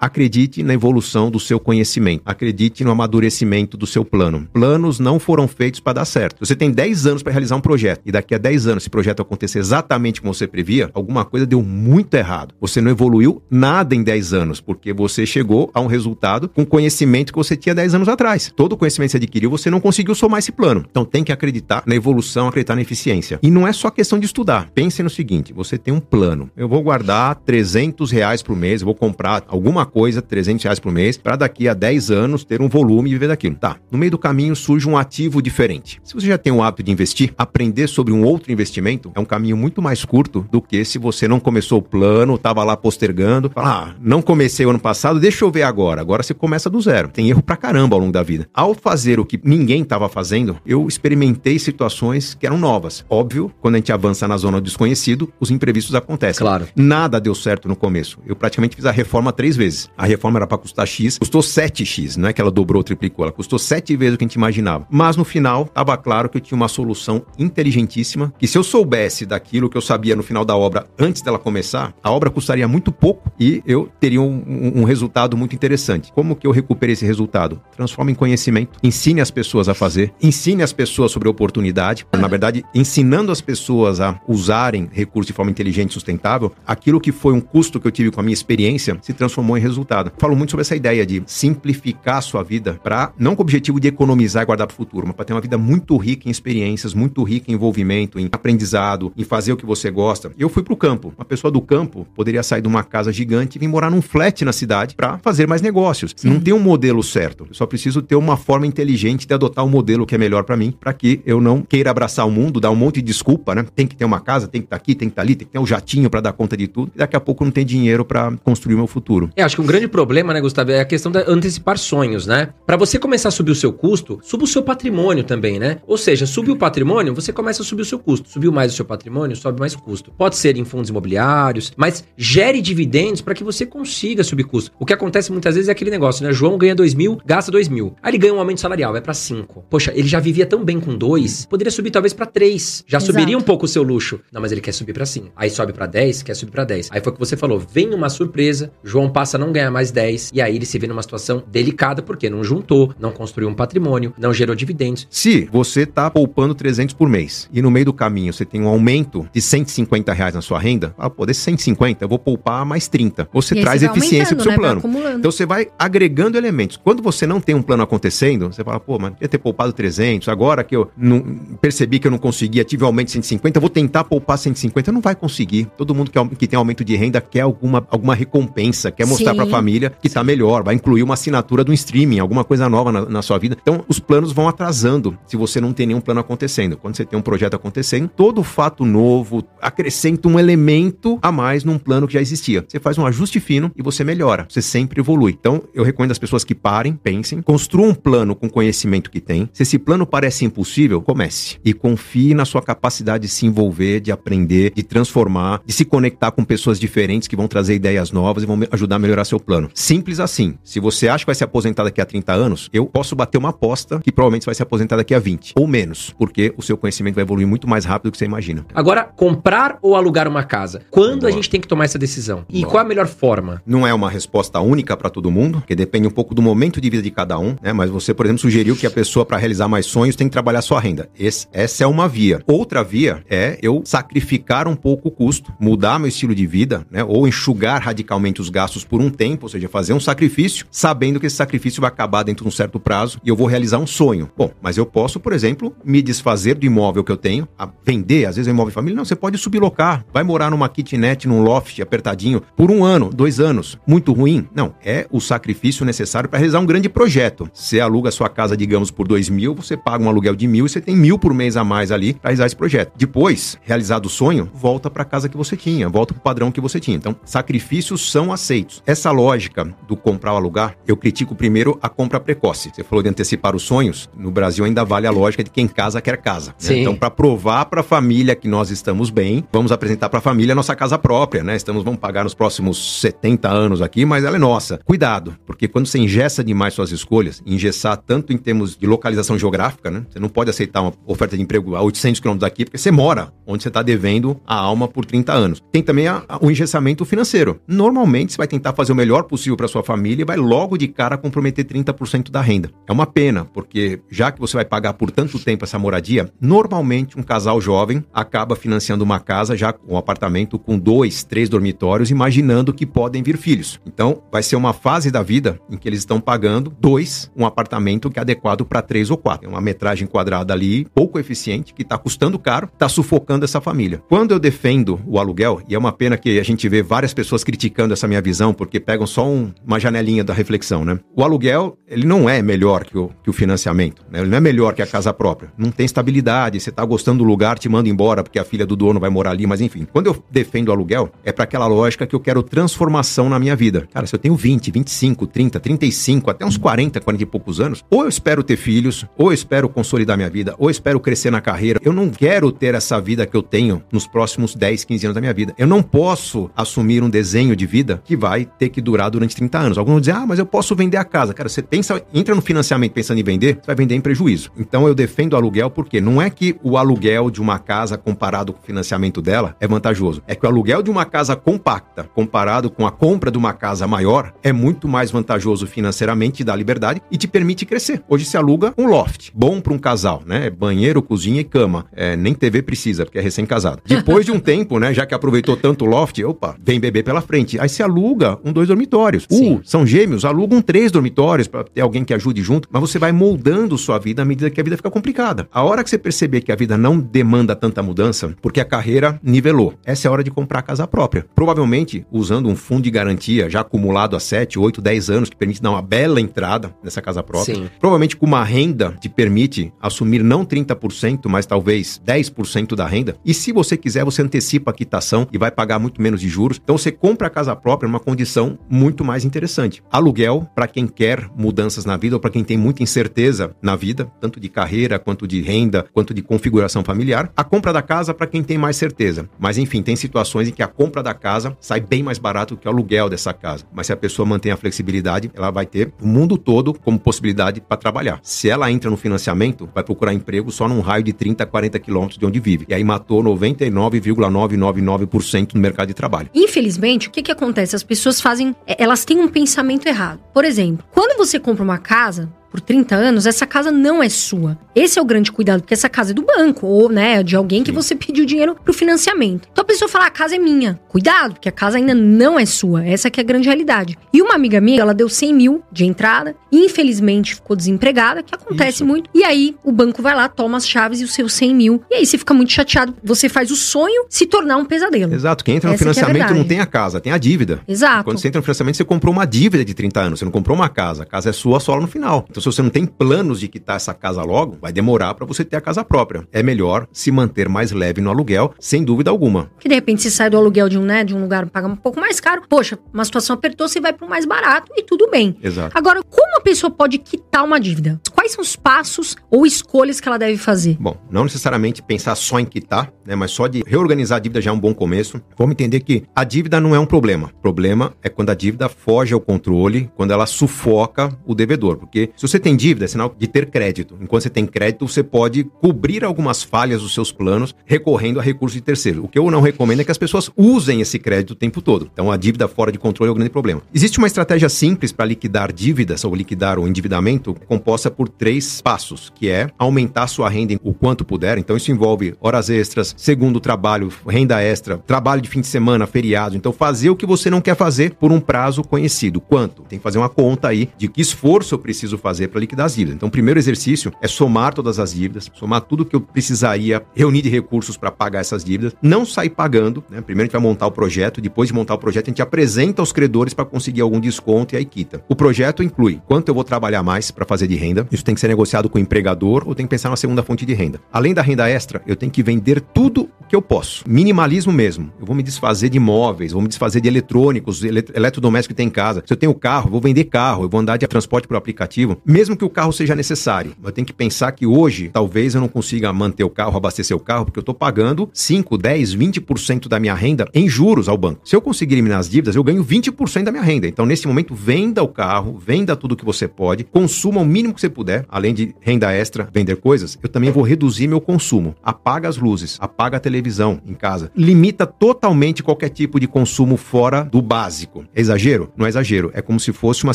Acredite na evolução do seu conhecimento. Acredite no amadurecimento do seu plano. Planos não foram feitos para dar certo. Você tem 10 anos para realizar um projeto e daqui a 10 anos esse projeto acontecer exatamente como você previa, alguma coisa deu muito errado. Você não evoluiu nada em 10 anos, porque você chegou a um resultado com conhecimento que você tinha 10 anos atrás. Todo o conhecimento que você adquiriu, você não conseguiu somar esse plano. Então tem que acreditar na evolução, acreditar na eficiência. E não é só questão de estudar. Pense no seguinte, você tem um plano. Eu vou guardar 300 reais por mês, vou comprar alguma coisa, 300 reais por mês, para daqui a 10 anos ter um volume e viver daquilo. Tá. No meio do caminho surge um ativo diferente. Se você já tem o hábito de investir, aprender sobre um outro investimento é um caminho muito mais curto do que se você não começou o plano, estava lá postergando, fala, ah, não comecei o ano passado, deixa eu ver agora. Agora você começa do zero. Tem erro pra caramba ao longo da vida. Ao fazer o que ninguém estava fazendo, eu experimentei situações que eram novas. Óbvio, quando a gente avança na zona do desconhecido, os imprevistos acontecem. Claro. Nada deu certo no começo. Eu praticamente fiz a reforma três vezes. A reforma era para custar X, custou 7X, não é que ela dobrou, triplicou, ela custou 7 vezes o que a gente imaginava. Mas no final, estava claro que eu tinha uma solução inteligentíssima, que se eu soubesse daquilo que eu sabia no final da obra antes dela começar, a obra custaria muito pouco e eu teria um, um, um resultado muito interessante. Como que eu recuperei esse resultado? Transforma em conhecimento, ensine as pessoas a fazer, ensine as pessoas sobre oportunidade, na verdade, ensinando as pessoas a usarem recursos de forma inteligente e sustentável, aquilo que foi um custo que eu tive com a minha experiência se transformou em resultado. Falo muito sobre essa ideia de simplificar a sua vida para não com o objetivo de economizar e guardar para o futuro, mas para ter uma vida muito rica em experiências, muito rica em envolvimento, em aprendizado, em fazer o que você gosta. Eu fui para o campo. Uma pessoa do campo poderia sair de uma casa gigante e vir morar num flat na cidade para fazer mais negócios. Sim. Não tem um modelo certo. Eu só preciso ter uma forma inteligente de adotar o um modelo que é melhor para mim, para que eu não queira abraçar o mundo, dar um monte de desculpa, né? Tem que ter uma casa, tem que estar tá aqui, tem que estar tá ali, tem que ter um jatinho para dar conta de tudo. E daqui a pouco não tem dinheiro para construir o meu futuro. É, acho que um grande problema, né, Gustavo, é a questão de antecipar sonhos, né? Para você começar a subir o seu custo, suba o seu patrimônio também, né? Ou seja, subir o patrimônio, você começa a subir o seu custo. Subiu mais o seu patrimônio, sobe mais custo. Pode ser em fundos imobiliários, mas gere dividendos para que você consiga subir custo. O que acontece muitas vezes é aquele negócio, né? João ganha 2 mil, gasta 2 mil. Aí ele ganha um aumento salarial, vai para 5. Poxa, ele já vivia tão bem com 2, poderia subir talvez para 3. Já Exato. subiria um pouco o seu luxo. Não, mas ele quer subir para 5. Aí sobe para 10, quer subir para 10. Aí foi o que você falou, vem uma surpresa, João passa a não ganhar mais 10 e aí ele se vê numa situação delicada porque não juntou, não construiu um patrimônio, não gerou dividendos. Se você está poupando 300 por mês e no meio do caminho você tem um aumento de 150 reais na sua renda, ah, pô, desse 150 eu vou poupar mais 30. Você e traz eficiência pro seu né? plano. Então você vai agregando elementos. Quando você não tem um plano acontecendo, você fala, pô, mas ia ter poupado 300, agora que eu não percebi que eu não conseguia, tive um aumento de 150, vou tentar poupar 150, não vai conseguir. Todo mundo que, que tem aumento de renda quer alguma, alguma recompensa, quer mostrar para a família que está melhor, vai incluir uma assinatura do streaming, alguma coisa nova na, na, sua vida. Então, os planos vão atrasando se você não tem nenhum plano acontecendo. Quando você tem um projeto acontecendo, todo fato novo acrescenta um elemento a mais num plano que já existia. Você faz um ajuste fino e você melhora. Você sempre evolui. Então, eu recomendo às pessoas que parem, pensem, construam um plano com o conhecimento que tem. Se esse plano parece impossível, comece. E confie na sua capacidade de se envolver, de aprender, de transformar, de se conectar com pessoas diferentes que vão trazer ideias novas e vão ajudar a melhorar seu plano. Simples assim. Se você acha que vai se aposentar daqui a 30 anos, eu posso bater uma aposta que provavelmente você vai se aposentar daqui a 20 ou menos, porque o seu conhecimento vai evoluir muito mais rápido do que você imagina. Agora, comprar ou alugar uma casa? Quando Boa. a gente tem que tomar essa decisão? E Boa. qual a melhor forma? Não é uma resposta única para todo mundo, que depende um pouco do momento de vida de cada um, né? Mas você, por exemplo, sugeriu que a pessoa para realizar mais sonhos tem que trabalhar sua renda. Esse, essa é uma via. Outra via é eu sacrificar um pouco o custo, mudar meu estilo de vida, né? Ou enxugar radicalmente os gastos por um tempo, ou seja, fazer um sacrifício, sabendo que esse sacrifício vai acabar dentro de um certo prazo e eu vou realizar um sonho. Bom, mas eu posso, por exemplo, me desfazer do imóvel que eu tenho, vender, às vezes é imóvel família, não, você pode sublocar, vai morar numa kitnet, num loft apertadinho por um ano, dois anos. Muito ruim? Não, é o sacrifício necessário para realizar um grande projeto. Você aluga a sua casa, digamos, por dois mil, você paga um aluguel de mil e você tem mil por mês a mais ali para realizar esse projeto. Depois, realizado o sonho, volta para a casa que você tinha, volta para o padrão que você tinha. Então, sacrifícios são aceitos. Nessa lógica do comprar ou alugar, eu critico primeiro a compra precoce. Você falou de antecipar os sonhos. No Brasil ainda vale a lógica de quem casa quer casa. Né? Então, para provar para a família que nós estamos bem, vamos apresentar para a família a nossa casa própria, né? Estamos vamos pagar nos próximos 70 anos aqui, mas ela é nossa. Cuidado, porque quando você engessa demais suas escolhas, engessar tanto em termos de localização geográfica, né? Você não pode aceitar uma oferta de emprego a 800 quilômetros daqui, porque você mora onde você está devendo a alma por 30 anos. Tem também a, a, o engessamento financeiro. Normalmente, você vai tentar fazer o melhor possível para sua família e vai logo de cara comprometer 30% da renda. É uma pena, porque já que você vai pagar por tanto tempo essa moradia, normalmente um casal jovem acaba financiando uma casa já um apartamento com dois, três dormitórios, imaginando que podem vir filhos. Então, vai ser uma fase da vida em que eles estão pagando dois, um apartamento que é adequado para três ou quatro. É uma metragem quadrada ali, pouco eficiente, que está custando caro, está sufocando essa família. Quando eu defendo o aluguel, e é uma pena que a gente vê várias pessoas criticando essa minha visão, porque pegam só um, uma janelinha da reflexão, né? O aluguel, ele não é melhor que o, que o financiamento, né? Ele não é melhor que a casa própria. Não tem estabilidade, você está gostando do lugar, te manda embora porque a filha do dono vai morar ali, mas enfim. Quando eu defendo o aluguel, é para aquela lógica que eu quero transformação na minha vida. Cara, se eu tenho 20, 25, 30, 35, até uns 40, 40 e poucos anos, ou eu espero ter filhos, ou eu espero consolidar minha vida, ou eu espero crescer na carreira. Eu não quero ter essa vida que eu tenho nos próximos 10, 15 anos da minha vida. Eu não posso assumir um desenho de vida que vai ter que durar durante 30 anos. Alguns vão dizer, ah, mas eu posso vender a casa. Cara, você pensa, entra no financiamento pensando em vender, você vai vender em prejuízo. Então eu defendo aluguel porque não é que o aluguel de uma casa comparado com o financiamento dela é vantajoso. É que o aluguel de uma casa compacta comparado com a compra de uma casa maior é muito mais vantajoso financeiramente, dá liberdade e te permite crescer. Hoje se aluga um loft, bom para um casal, né? Banheiro, cozinha e cama. É, nem TV precisa, porque é recém-casado. Depois de um tempo, né, já que aproveitou tanto o loft, opa, vem bebê pela frente. Aí se aluga um dois dormitórios. Uh, são gêmeos, alugam três dormitórios para ter alguém que ajude junto, mas você vai moldando sua vida à medida que a vida fica complicada. A hora que você perceber que a vida não demanda tanta mudança, porque a carreira nivelou, essa é a hora de comprar a casa própria. Provavelmente usando um fundo de garantia já acumulado há 7, 8, 10 anos, que permite dar uma bela entrada nessa casa própria. Sim. Provavelmente com uma renda que permite assumir não 30%, mas talvez 10% da renda. E se você quiser, você antecipa a quitação e vai pagar muito menos de juros. Então você compra a casa própria numa condição muito mais interessante. Aluguel, para quem quer mudanças na vida ou para quem tem muita incerteza na vida, tanto de carreira, quanto de renda, quanto de configuração familiar. A compra da casa para quem tem mais certeza. Mas enfim, tem situações em que a compra da casa sai bem mais barato que o aluguel dessa casa. Mas se a pessoa mantém a flexibilidade, ela vai ter o mundo todo como possibilidade para trabalhar. Se ela entra no financiamento, vai procurar emprego só num raio de 30, 40 quilômetros de onde vive. E aí matou 99,999% no mercado de trabalho. Infelizmente, o que, que acontece? As pessoas fazem. É, elas têm um pensamento errado. Por exemplo, quando você compra uma casa, por 30 anos, essa casa não é sua. Esse é o grande cuidado, porque essa casa é do banco, ou, né, de alguém que Sim. você pediu dinheiro pro financiamento. Então a pessoa fala, a casa é minha. Cuidado, porque a casa ainda não é sua. Essa que é a grande realidade. E uma amiga minha, ela deu 100 mil de entrada, e infelizmente ficou desempregada, que acontece Isso. muito. E aí o banco vai lá, toma as chaves e os seus 100 mil. E aí você fica muito chateado. Você faz o sonho se tornar um pesadelo. Exato. Quem entra no Essa é financiamento é não tem a casa, tem a dívida. Exato. Quando você entra no financiamento, você comprou uma dívida de 30 anos. Você não comprou uma casa. A casa é sua só lá no final. Então, se você não tem plano planos de quitar essa casa logo, vai demorar para você ter a casa própria. É melhor se manter mais leve no aluguel, sem dúvida alguma. Que de repente você sai do aluguel de um, né, de um lugar paga um pouco mais caro. Poxa, uma situação apertou, você vai para o mais barato e tudo bem. Exato. Agora, como a pessoa pode quitar uma dívida? Quais são os passos ou escolhas que ela deve fazer? Bom, não necessariamente pensar só em quitar, né, mas só de reorganizar a dívida já é um bom começo. Vamos entender que a dívida não é um problema. O problema é quando a dívida foge ao controle, quando ela sufoca o devedor. Porque se você tem dívida, é sinal de ter crédito. Enquanto você tem crédito, você pode cobrir algumas falhas dos seus planos recorrendo a recursos de terceiro. O que eu não recomendo é que as pessoas usem esse crédito o tempo todo. Então, a dívida fora de controle é o grande problema. Existe uma estratégia simples para liquidar dívidas ou liquidar o endividamento composta por três passos, que é aumentar sua renda o quanto puder. Então, isso envolve horas extras, segundo trabalho, renda extra, trabalho de fim de semana, feriado. Então, fazer o que você não quer fazer por um prazo conhecido. Quanto? Tem que fazer uma conta aí de que esforço eu preciso fazer para liquidar as dívidas. Então, o primeiro exercício é somar todas as dívidas, somar tudo que eu precisaria reunir de recursos para pagar essas dívidas, não sair pagando. Né? Primeiro a gente vai montar o projeto, depois de montar o projeto, a gente apresenta aos credores para conseguir algum desconto e aí quita. O projeto inclui quanto eu vou trabalhar mais para fazer de renda, isso tem que ser negociado com o empregador ou tem que pensar na segunda fonte de renda. Além da renda extra, eu tenho que vender tudo que eu posso. Minimalismo mesmo. Eu vou me desfazer de móveis, vou me desfazer de eletrônicos, eletrodomésticos que tem em casa. Se eu tenho carro, vou vender carro, eu vou andar de transporte por aplicativo, mesmo que o carro seja necessário. Eu tenho que pensar que hoje, talvez eu não consiga manter o carro, abastecer o carro, porque eu estou pagando 5, 10, 20% da minha renda em juros ao banco. Se eu conseguir eliminar as dívidas, eu ganho 20% da minha renda. Então, nesse momento, venda o carro, venda tudo que você pode, consuma o mínimo que você puder, além de renda extra, vender coisas, eu também vou reduzir meu consumo. Apaga as luzes, apaga a televisão em casa. Limita totalmente qualquer tipo de consumo fora do básico. É exagero? Não é exagero. É como se fosse uma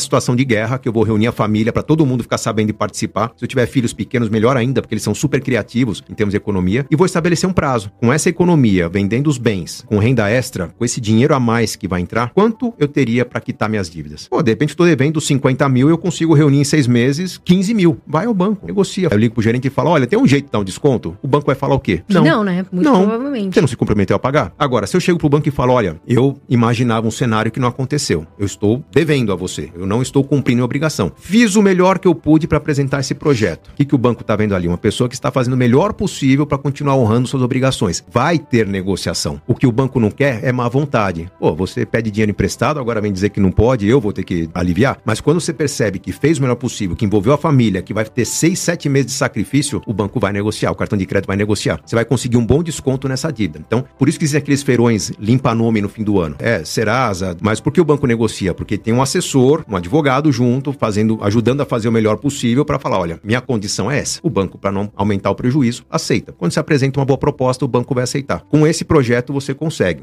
situação de guerra que eu vou reunir a família para todo mundo ficar sabendo e participar. Se eu tiver filhos pequenos, melhor ainda, porque eles são super criativos em termos de economia. E vou estabelecer um prazo. Com essa economia, vendendo os bens, com renda extra, com esse dinheiro a mais que vai entrar, quanto eu teria para quitar minhas dívidas? Pô, de repente estou devendo 50 mil, eu consigo reunir em seis meses 15 mil. Vai ao banco, negocia. Eu ligo pro gerente e falo: olha, tem um jeito de dar um desconto? O banco vai falar o quê? Não. Não, né? Muito não. Provavelmente. Você não se comprometeu a pagar? Agora, se eu chego pro banco e falo: olha, eu imaginava um cenário que não aconteceu. Eu estou devendo a você. Eu não estou cumprindo a obrigação. Fiz o melhor que eu pude para apresentar esse projeto. O que, que o banco está vendo ali? Uma pessoa que está fazendo o melhor possível para continuar honrando suas obrigações. Vai ter negociação. O que o banco não quer é má vontade. Pô, você pede dinheiro emprestado, agora vem dizer que não pode, eu vou ter que aliviar. Mas quando você percebe que fez o melhor possível, que envolveu a família, que vai ter seis, sete meses de sacrifício, o banco vai negociar, o cartão de crédito vai negociar. Você vai conseguir um bom desconto nessa dívida. Então, por isso que existem aqueles feirões limpa-nome no fim do ano. É, Serasa, mas por que o banco negocia? Porque tem um assessor, um advogado junto, fazendo, ajudando a fazer o melhor possível para falar, olha, minha condição é essa. O banco, para não aumentar o prejuízo, aceita. Quando se apresenta uma boa proposta, o banco vai aceitar. Com esse projeto você consegue.